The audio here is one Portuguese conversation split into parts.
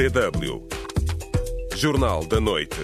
DW. Jornal da Noite.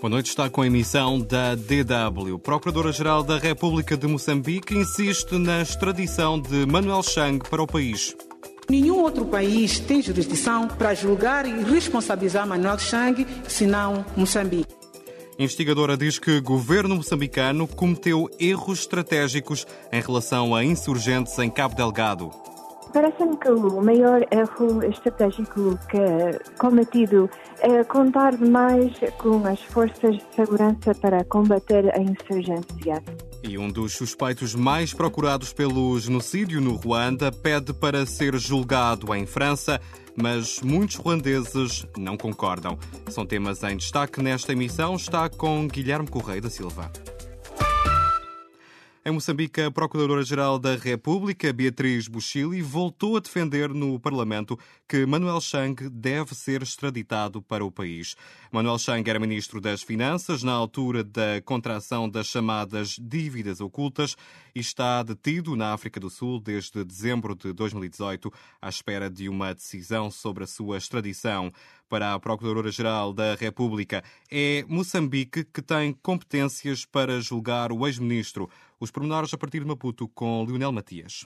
Boa noite, está com a emissão da DW. Procuradora-Geral da República de Moçambique insiste na extradição de Manuel Chang para o país. Nenhum outro país tem jurisdição para julgar e responsabilizar Manuel Chang, senão Moçambique. A investigadora diz que o governo moçambicano cometeu erros estratégicos em relação a insurgentes em Cabo Delgado. Parece-me que o maior erro estratégico que é cometido é contar mais com as forças de segurança para combater a insurgência. E um dos suspeitos mais procurados pelo genocídio no Ruanda pede para ser julgado em França, mas muitos ruandeses não concordam. São temas em destaque nesta emissão. Está com Guilherme Correia da Silva. Em Moçambique, a Procuradora-Geral da República, Beatriz Buchili, voltou a defender no Parlamento que Manuel Chang deve ser extraditado para o país. Manuel Chang era Ministro das Finanças na altura da contração das chamadas dívidas ocultas e está detido na África do Sul desde dezembro de 2018 à espera de uma decisão sobre a sua extradição para a Procuradora-Geral da República. É Moçambique que tem competências para julgar o ex-ministro. Os pormenores a partir de Maputo com Lionel Matias.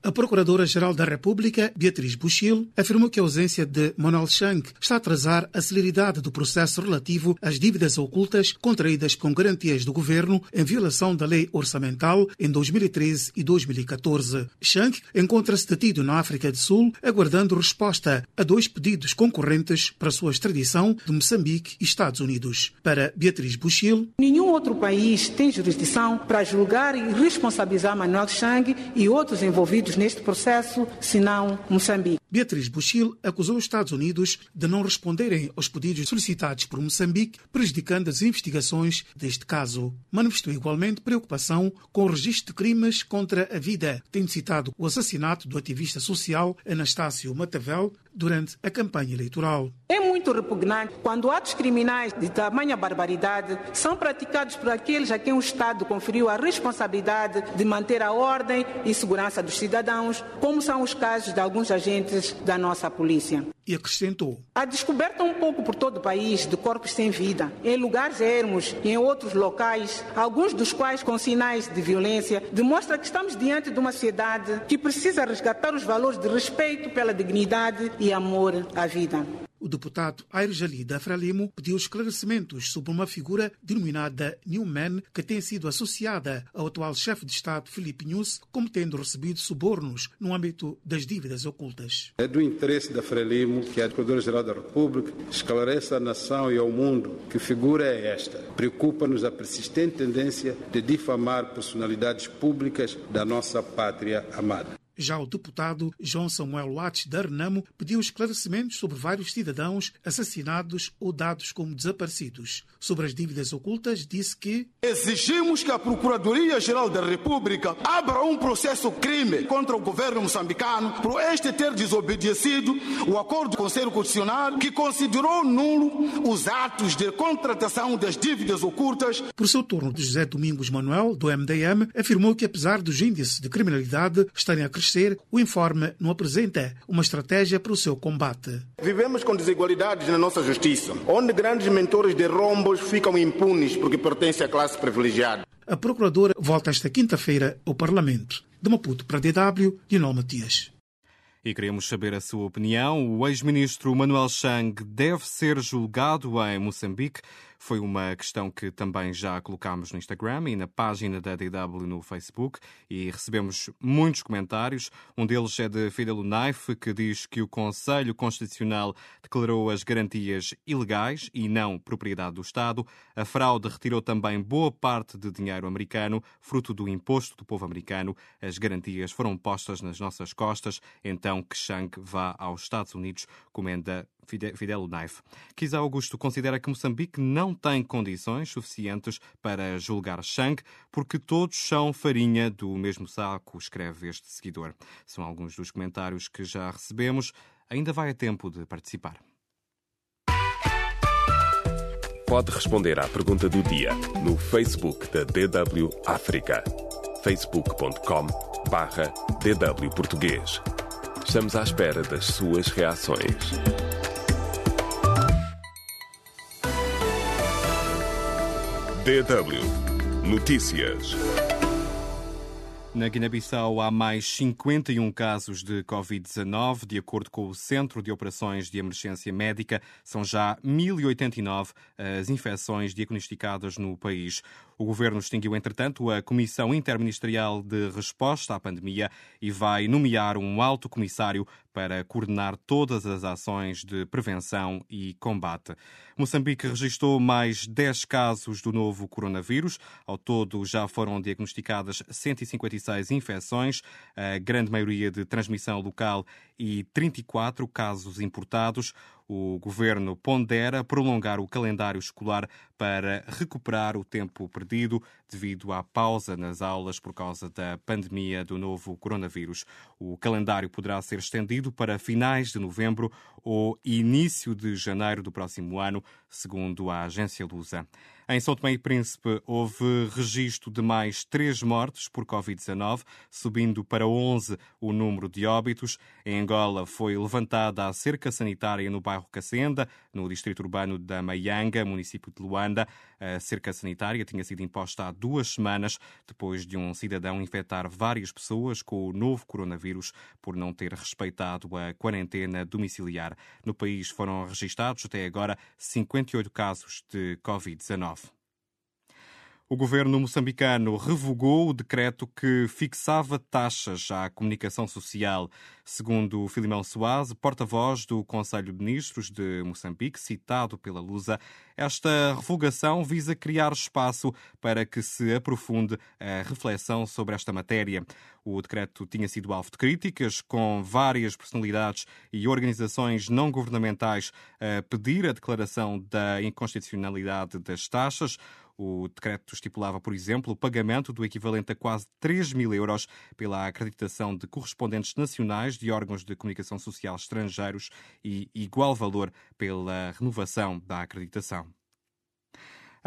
A Procuradora-Geral da República, Beatriz Buchil, afirmou que a ausência de Manuel Chang está a atrasar a celeridade do processo relativo às dívidas ocultas contraídas com garantias do governo em violação da lei orçamental em 2013 e 2014. Chang encontra-se detido na África do Sul, aguardando resposta a dois pedidos concorrentes para sua extradição de Moçambique e Estados Unidos. Para Beatriz Buchil, nenhum outro país tem jurisdição para julgar e responsabilizar Manuel Chang e outros envolvidos neste processo, senão Moçambique. Beatriz Buchil acusou os Estados Unidos de não responderem aos pedidos solicitados por Moçambique, prejudicando as investigações deste caso. Manifestou igualmente preocupação com o registro de crimes contra a vida, tendo citado o assassinato do ativista social Anastácio Matavel durante a campanha eleitoral. É muito repugnante quando atos criminais de tamanha barbaridade são praticados por aqueles a quem o Estado conferiu a responsabilidade de manter a ordem e segurança dos cidadãos, como são os casos de alguns agentes da nossa polícia. E acrescentou: A descoberta um pouco por todo o país de corpos sem vida, em lugares ermos e em outros locais, alguns dos quais com sinais de violência, demonstra que estamos diante de uma sociedade que precisa resgatar os valores de respeito pela dignidade e amor à vida. O deputado Aires Jali da Frelimo pediu esclarecimentos sobre uma figura denominada Newman que tem sido associada ao atual chefe de Estado Filipe Nunes como tendo recebido subornos no âmbito das dívidas ocultas. É do interesse da Frelimo que a Procuradora-Geral da República esclareça à nação e ao mundo que figura é esta. Preocupa-nos a persistente tendência de difamar personalidades públicas da nossa pátria amada. Já o deputado João Samuel Watts da Renamo pediu esclarecimentos sobre vários cidadãos assassinados ou dados como desaparecidos. Sobre as dívidas ocultas, disse que Exigimos que a Procuradoria-Geral da República abra um processo crime contra o governo moçambicano por este ter desobedecido o acordo do Conselho Constitucional que considerou nulo os atos de contratação das dívidas ocultas. Por seu turno, José Domingos Manuel, do MDM, afirmou que apesar dos índices de criminalidade estarem a crescer, o informe não apresenta uma estratégia para o seu combate. Vivemos com desigualdades na nossa justiça, onde grandes mentores de rombos ficam impunes porque pertencem à classe privilegiada. A procuradora volta esta quinta-feira ao Parlamento. De Maputo para DW, Dinol Matias. E queremos saber a sua opinião. O ex-ministro Manuel Chang deve ser julgado em Moçambique? Foi uma questão que também já colocámos no Instagram e na página da DW no Facebook e recebemos muitos comentários. Um deles é de Fidel Naif, que diz que o Conselho Constitucional declarou as garantias ilegais e não propriedade do Estado. A fraude retirou também boa parte de dinheiro americano, fruto do imposto do povo americano. As garantias foram postas nas nossas costas, então que Chang vá aos Estados Unidos, comenda Fidel Naif. Kisa Augusto considera que Moçambique não tem condições suficientes para julgar Chang, porque todos são farinha do mesmo saco, escreve este seguidor. São alguns dos comentários que já recebemos. Ainda vai a tempo de participar. Pode responder à pergunta do dia no Facebook da DW África. facebook.com barra DW Português. Estamos à espera das suas reações. DW Notícias. Na Guiné-Bissau há mais 51 casos de Covid-19. De acordo com o Centro de Operações de Emergência Médica, são já 1.089 as infecções diagnosticadas no país. O governo extinguiu, entretanto, a Comissão Interministerial de Resposta à Pandemia e vai nomear um alto comissário para coordenar todas as ações de prevenção e combate. Moçambique registrou mais 10 casos do novo coronavírus. Ao todo, já foram diagnosticadas 156 infecções, a grande maioria de transmissão local e 34 casos importados o governo pondera prolongar o calendário escolar para recuperar o tempo perdido devido à pausa nas aulas por causa da pandemia do novo coronavírus. O calendário poderá ser estendido para finais de novembro ou início de janeiro do próximo ano, segundo a agência Lusa. Em São Tomé e Príncipe houve registro de mais três mortes por Covid-19, subindo para 11 o número de óbitos. Em Angola foi levantada a cerca sanitária no bairro Cacenda, no distrito urbano da Maianga, município de Luanda. A cerca sanitária tinha sido imposta há duas semanas, depois de um cidadão infectar várias pessoas com o novo coronavírus por não ter respeitado a quarentena domiciliar. No país foram registados até agora 58 casos de Covid-19. O governo moçambicano revogou o decreto que fixava taxas à comunicação social. Segundo Filimão Soares, porta-voz do Conselho de Ministros de Moçambique, citado pela Lusa, esta revogação visa criar espaço para que se aprofunde a reflexão sobre esta matéria. O decreto tinha sido alvo de críticas, com várias personalidades e organizações não governamentais a pedir a declaração da inconstitucionalidade das taxas. O decreto estipulava, por exemplo, o pagamento do equivalente a quase 3 mil euros pela acreditação de correspondentes nacionais de órgãos de comunicação social estrangeiros e igual valor pela renovação da acreditação.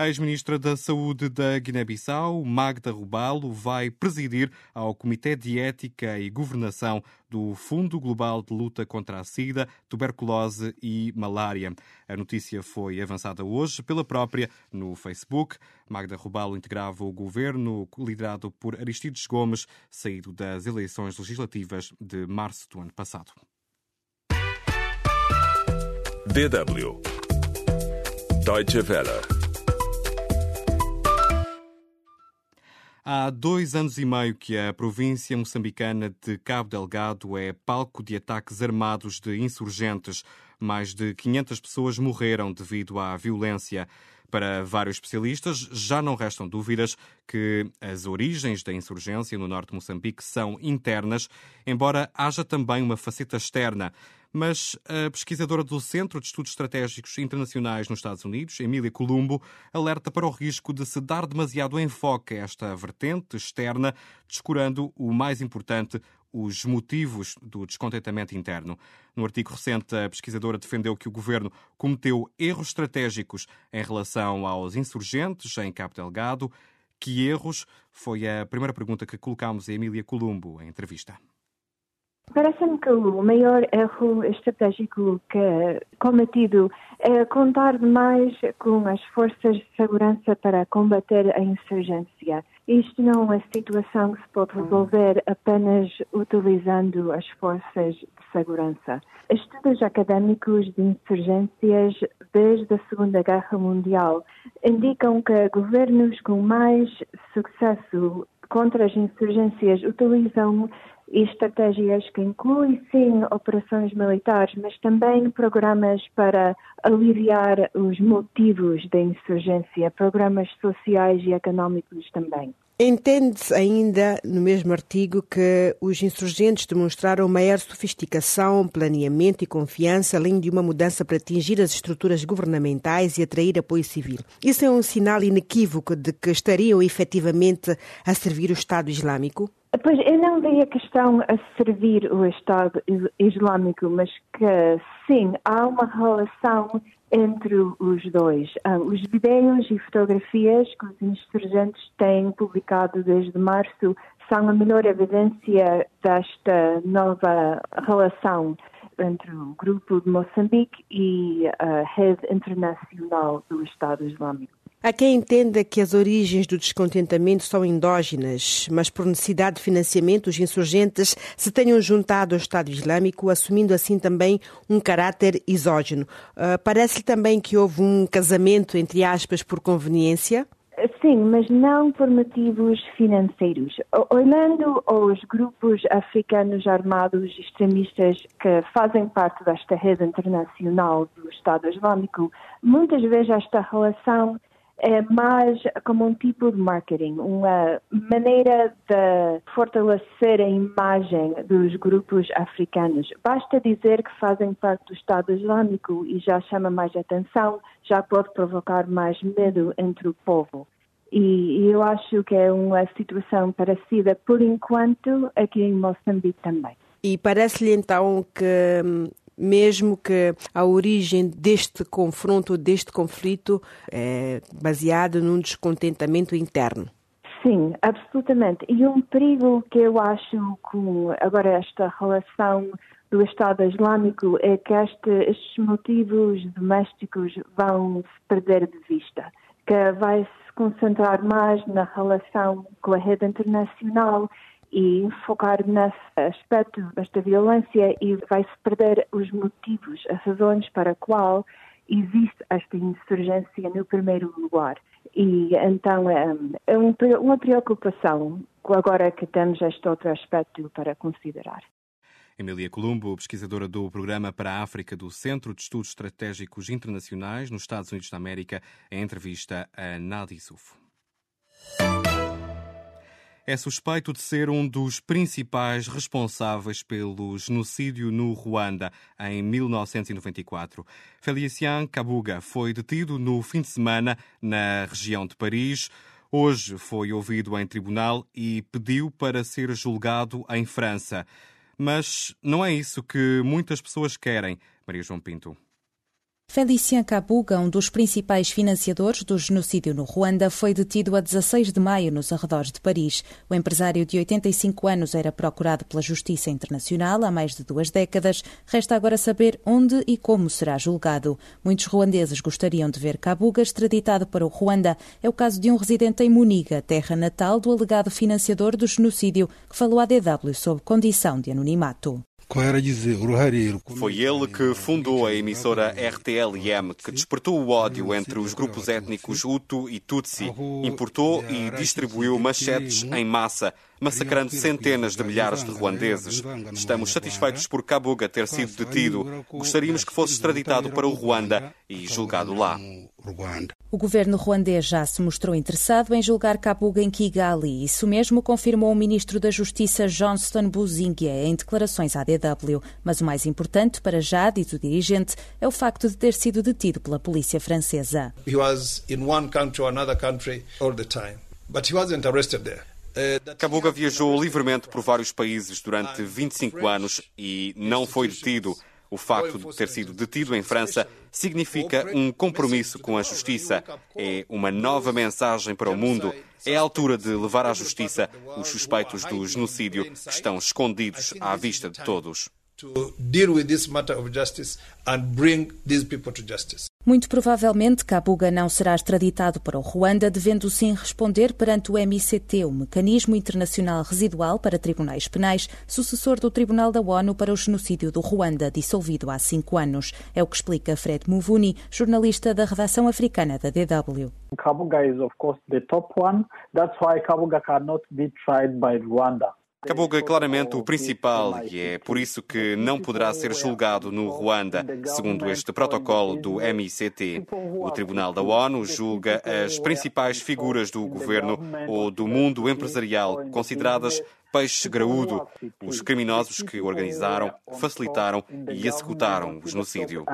A ex-ministra da Saúde da Guiné-Bissau, Magda Rubalo, vai presidir ao Comitê de Ética e Governação do Fundo Global de Luta contra a SIDA, tuberculose e malária. A notícia foi avançada hoje pela própria no Facebook. Magda Rubalo integrava o governo liderado por Aristides Gomes, saído das eleições legislativas de março do ano passado. DW Deutsche Welle Há dois anos e meio que a província moçambicana de Cabo Delgado é palco de ataques armados de insurgentes. Mais de 500 pessoas morreram devido à violência. Para vários especialistas, já não restam dúvidas que as origens da insurgência no norte de Moçambique são internas, embora haja também uma faceta externa mas a pesquisadora do Centro de Estudos Estratégicos Internacionais nos Estados Unidos, Emília Columbo, alerta para o risco de se dar demasiado enfoque a esta vertente externa, descurando o mais importante, os motivos do descontentamento interno. No artigo recente, a pesquisadora defendeu que o governo cometeu erros estratégicos em relação aos insurgentes em Cabo Delgado. Que erros? Foi a primeira pergunta que colocámos a Emília Columbo em entrevista. Parece-me que o maior erro estratégico que é cometido é contar demais com as forças de segurança para combater a insurgência. Isto não é situação que se pode resolver apenas utilizando as forças de segurança. Estudos académicos de insurgências desde a Segunda Guerra Mundial indicam que governos com mais sucesso contra as insurgências utilizam estratégias que incluem, sim, operações militares, mas também programas para aliviar os motivos da insurgência, programas sociais e económicos também. Entende-se ainda, no mesmo artigo, que os insurgentes demonstraram maior sofisticação, planeamento e confiança, além de uma mudança para atingir as estruturas governamentais e atrair apoio civil. Isso é um sinal inequívoco de que estariam efetivamente a servir o Estado Islâmico? Pois eu não vi a questão a servir o Estado Islâmico, mas que sim, há uma relação entre os dois. Ah, os vídeos e fotografias que os insurgentes têm publicado desde março são a melhor evidência desta nova relação entre o grupo de Moçambique e a rede internacional do Estado Islâmico. Há quem entenda que as origens do descontentamento são endógenas, mas por necessidade de financiamento, os insurgentes se tenham juntado ao Estado Islâmico, assumindo assim também um caráter exógeno. Uh, Parece-lhe também que houve um casamento, entre aspas, por conveniência? Sim, mas não por motivos financeiros. Olhando os grupos africanos armados extremistas que fazem parte desta rede internacional do Estado Islâmico, muitas vezes esta relação é mais como um tipo de marketing, uma maneira de fortalecer a imagem dos grupos africanos. Basta dizer que fazem parte do Estado Islâmico e já chama mais atenção, já pode provocar mais medo entre o povo. E eu acho que é uma situação parecida, por enquanto, aqui em Moçambique também. E parece-lhe então que hum, mesmo que a origem deste confronto, deste conflito, é baseada num descontentamento interno. Sim, absolutamente. E um perigo que eu acho com agora esta relação do Estado Islâmico é que este, estes motivos domésticos vão se perder de vista, que vai se concentrar mais na relação com a rede internacional e focar nesse aspecto desta violência e vai-se perder os motivos, as razões para a qual existe esta insurgência no primeiro lugar. E então é, é uma preocupação agora que temos este outro aspecto para considerar. Emília Columbo, pesquisadora do Programa para a África do Centro de Estudos Estratégicos Internacionais nos Estados Unidos da América, em entrevista a Nadi Sufo é suspeito de ser um dos principais responsáveis pelo genocídio no Ruanda em 1994. Felician Kabuga foi detido no fim de semana na região de Paris. Hoje foi ouvido em tribunal e pediu para ser julgado em França. Mas não é isso que muitas pessoas querem, Maria João Pinto. Felicien Kabuga, um dos principais financiadores do genocídio no Ruanda, foi detido a 16 de maio nos arredores de Paris. O empresário de 85 anos era procurado pela Justiça Internacional há mais de duas décadas. Resta agora saber onde e como será julgado. Muitos ruandeses gostariam de ver Kabuga extraditado para o Ruanda. É o caso de um residente em Muniga, terra natal do alegado financiador do genocídio, que falou à DW sob condição de anonimato. Foi ele que fundou a emissora RTLM, que despertou o ódio entre os grupos étnicos Hutu e Tutsi, importou e distribuiu machetes em massa massacrando centenas de milhares de ruandeses. Estamos satisfeitos por Kabuga ter sido detido. Gostaríamos que fosse extraditado para o Ruanda e julgado lá. O governo ruandês já se mostrou interessado em julgar Kabuga em Kigali. Isso mesmo confirmou o ministro da Justiça Johnston Buzingue em declarações à DW. Mas o mais importante para já, diz o dirigente, é o facto de ter sido detido pela polícia francesa. He was in one country or another country all the time, but he wasn't arrested there. Kabuga viajou livremente por vários países durante 25 anos e não foi detido. O facto de ter sido detido em França significa um compromisso com a justiça. É uma nova mensagem para o mundo. É a altura de levar à justiça os suspeitos do genocídio que estão escondidos à vista de todos. To deal with this matter of justice and bring these people to justice. Muito provavelmente, Kabuga não será extraditado para o Ruanda, devendo sim responder perante o MICT, o Mecanismo Internacional Residual para Tribunais Penais, sucessor do Tribunal da ONU para o Genocídio do Ruanda, dissolvido há cinco anos. É o que explica Fred Muvuni, jornalista da redação africana da DW. Kabuga is, of course, the top one. That's why Kabuga cannot be tried by Rwanda. Kabuga é claramente o principal e é por isso que não poderá ser julgado no Ruanda, segundo este protocolo do MICT. O Tribunal da ONU julga as principais figuras do governo ou do mundo empresarial consideradas peixe graúdo, os criminosos que organizaram, facilitaram e executaram o genocídio.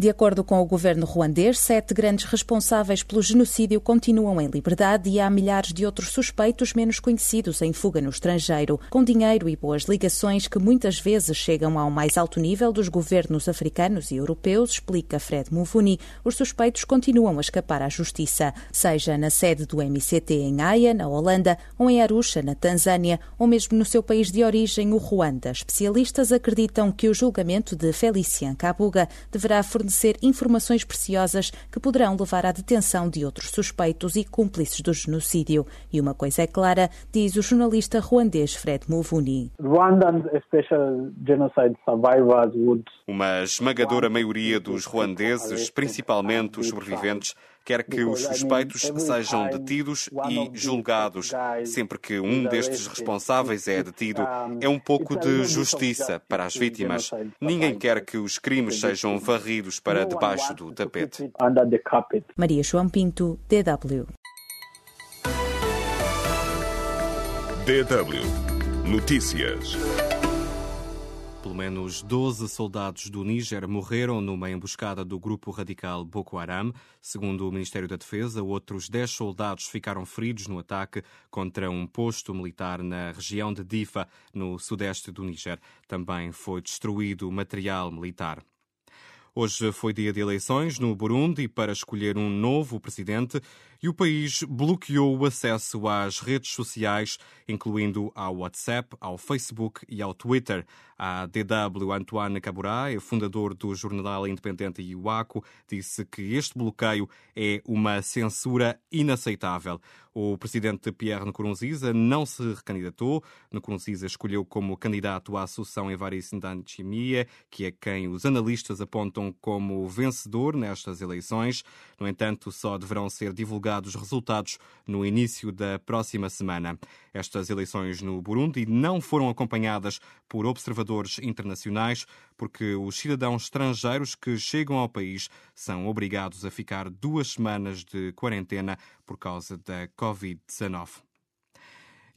De acordo com o governo ruandês, sete grandes responsáveis pelo genocídio continuam em liberdade e há milhares de outros suspeitos menos conhecidos em fuga no estrangeiro, com dinheiro e boas ligações que muitas vezes chegam ao mais alto nível dos governos africanos e europeus, explica Fred Muvuni. Os suspeitos continuam a escapar à justiça, seja na sede do MCT em Haia, na Holanda, ou em Arusha, na Tanzânia, ou mesmo no seu país de origem, o Ruanda. Especialistas acreditam que o julgamento de Felician Kabuga deverá fornecer fornecer informações preciosas que poderão levar à detenção de outros suspeitos e cúmplices do genocídio. E uma coisa é clara, diz o jornalista ruandês Fred Muvuni. Uma esmagadora maioria dos ruandeses, principalmente os sobreviventes, quer que os suspeitos sejam detidos e julgados. Sempre que um destes responsáveis é detido, é um pouco de justiça para as vítimas. Ninguém quer que os crimes sejam varridos para debaixo do tapete. Maria João Pinto, DW. DW Notícias. Menos 12 soldados do Níger morreram numa emboscada do grupo radical Boko Haram. Segundo o Ministério da Defesa, outros 10 soldados ficaram feridos no ataque contra um posto militar na região de Difa, no sudeste do Níger. Também foi destruído material militar. Hoje foi dia de eleições no Burundi para escolher um novo presidente e o país bloqueou o acesso às redes sociais, incluindo ao WhatsApp, ao Facebook e ao Twitter. A DW Antoine Caburá, é fundador do jornal independente Iwaco, disse que este bloqueio é uma censura inaceitável. O presidente Pierre Nkurunziza não se recandidatou. Nkurunziza escolheu como candidato a Associação Evariste Ndayishimiye, que é quem os analistas apontam como vencedor nestas eleições. No entanto, só deverão ser divulgados resultados no início da próxima semana. Estas eleições no Burundi não foram acompanhadas por observadores internacionais, porque os cidadãos estrangeiros que chegam ao país são obrigados a ficar duas semanas de quarentena por causa da Covid-19.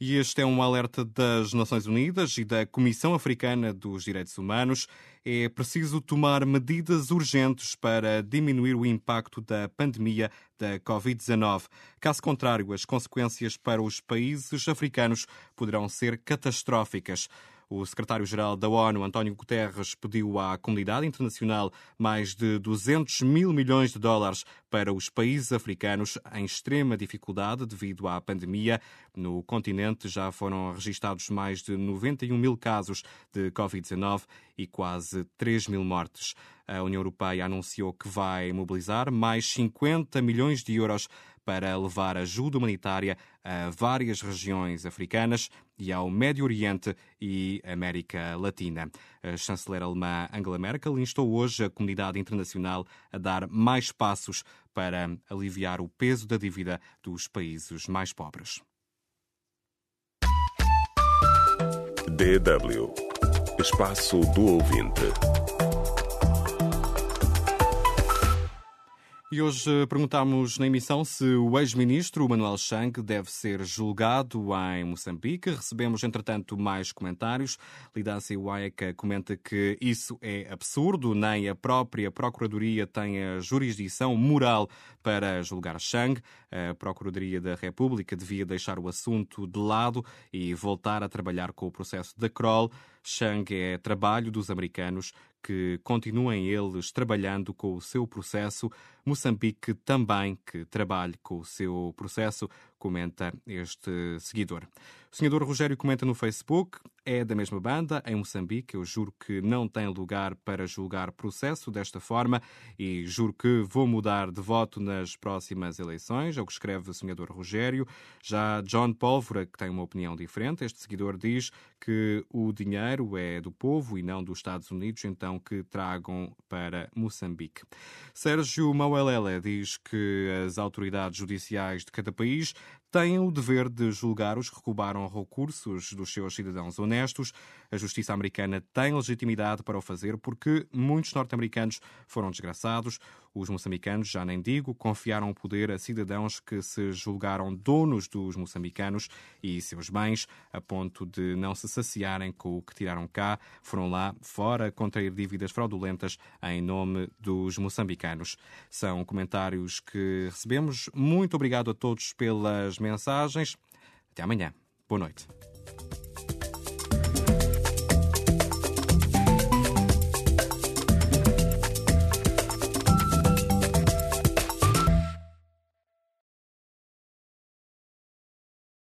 E este é um alerta das Nações Unidas e da Comissão Africana dos Direitos Humanos. É preciso tomar medidas urgentes para diminuir o impacto da pandemia da Covid-19. Caso contrário, as consequências para os países africanos poderão ser catastróficas. O secretário-geral da ONU, António Guterres, pediu à comunidade internacional mais de 200 mil milhões de dólares para os países africanos em extrema dificuldade devido à pandemia. No continente já foram registados mais de 91 mil casos de Covid-19 e quase 3 mil mortes. A União Europeia anunciou que vai mobilizar mais 50 milhões de euros para levar ajuda humanitária a várias regiões africanas e ao Médio Oriente e América Latina. A chanceler alemã Angela Merkel instou hoje a comunidade internacional a dar mais passos para aliviar o peso da dívida dos países mais pobres. DW Espaço do Ouvinte. E hoje perguntamos na emissão se o ex-ministro Manuel Chang deve ser julgado em Moçambique. Recebemos, entretanto, mais comentários. Lidácia Waika comenta que isso é absurdo, nem a própria Procuradoria tem a jurisdição moral para julgar Chang. A Procuradoria da República devia deixar o assunto de lado e voltar a trabalhar com o processo da Kroll. Chang é trabalho dos americanos que continuem eles trabalhando com o seu processo. Moçambique também que trabalhe com o seu processo, comenta este seguidor. O senador Rogério comenta no Facebook: é da mesma banda, em Moçambique. Eu juro que não tem lugar para julgar processo desta forma e juro que vou mudar de voto nas próximas eleições. É o que escreve o senador Rogério. Já John Pólvora, que tem uma opinião diferente, este seguidor diz que o dinheiro é do povo e não dos Estados Unidos, então que tragam para Moçambique. Sérgio Mauelele diz que as autoridades judiciais de cada país têm o dever de julgar os que roubaram recursos dos seus cidadãos honestos. A justiça americana tem legitimidade para o fazer porque muitos norte-americanos foram desgraçados. Os moçambicanos, já nem digo, confiaram o poder a cidadãos que se julgaram donos dos moçambicanos e seus bens, a ponto de não se saciarem com o que tiraram cá. Foram lá fora contrair dívidas fraudulentas em nome dos moçambicanos. São comentários que recebemos. Muito obrigado a todos pelas mensagens. Até amanhã. Boa noite.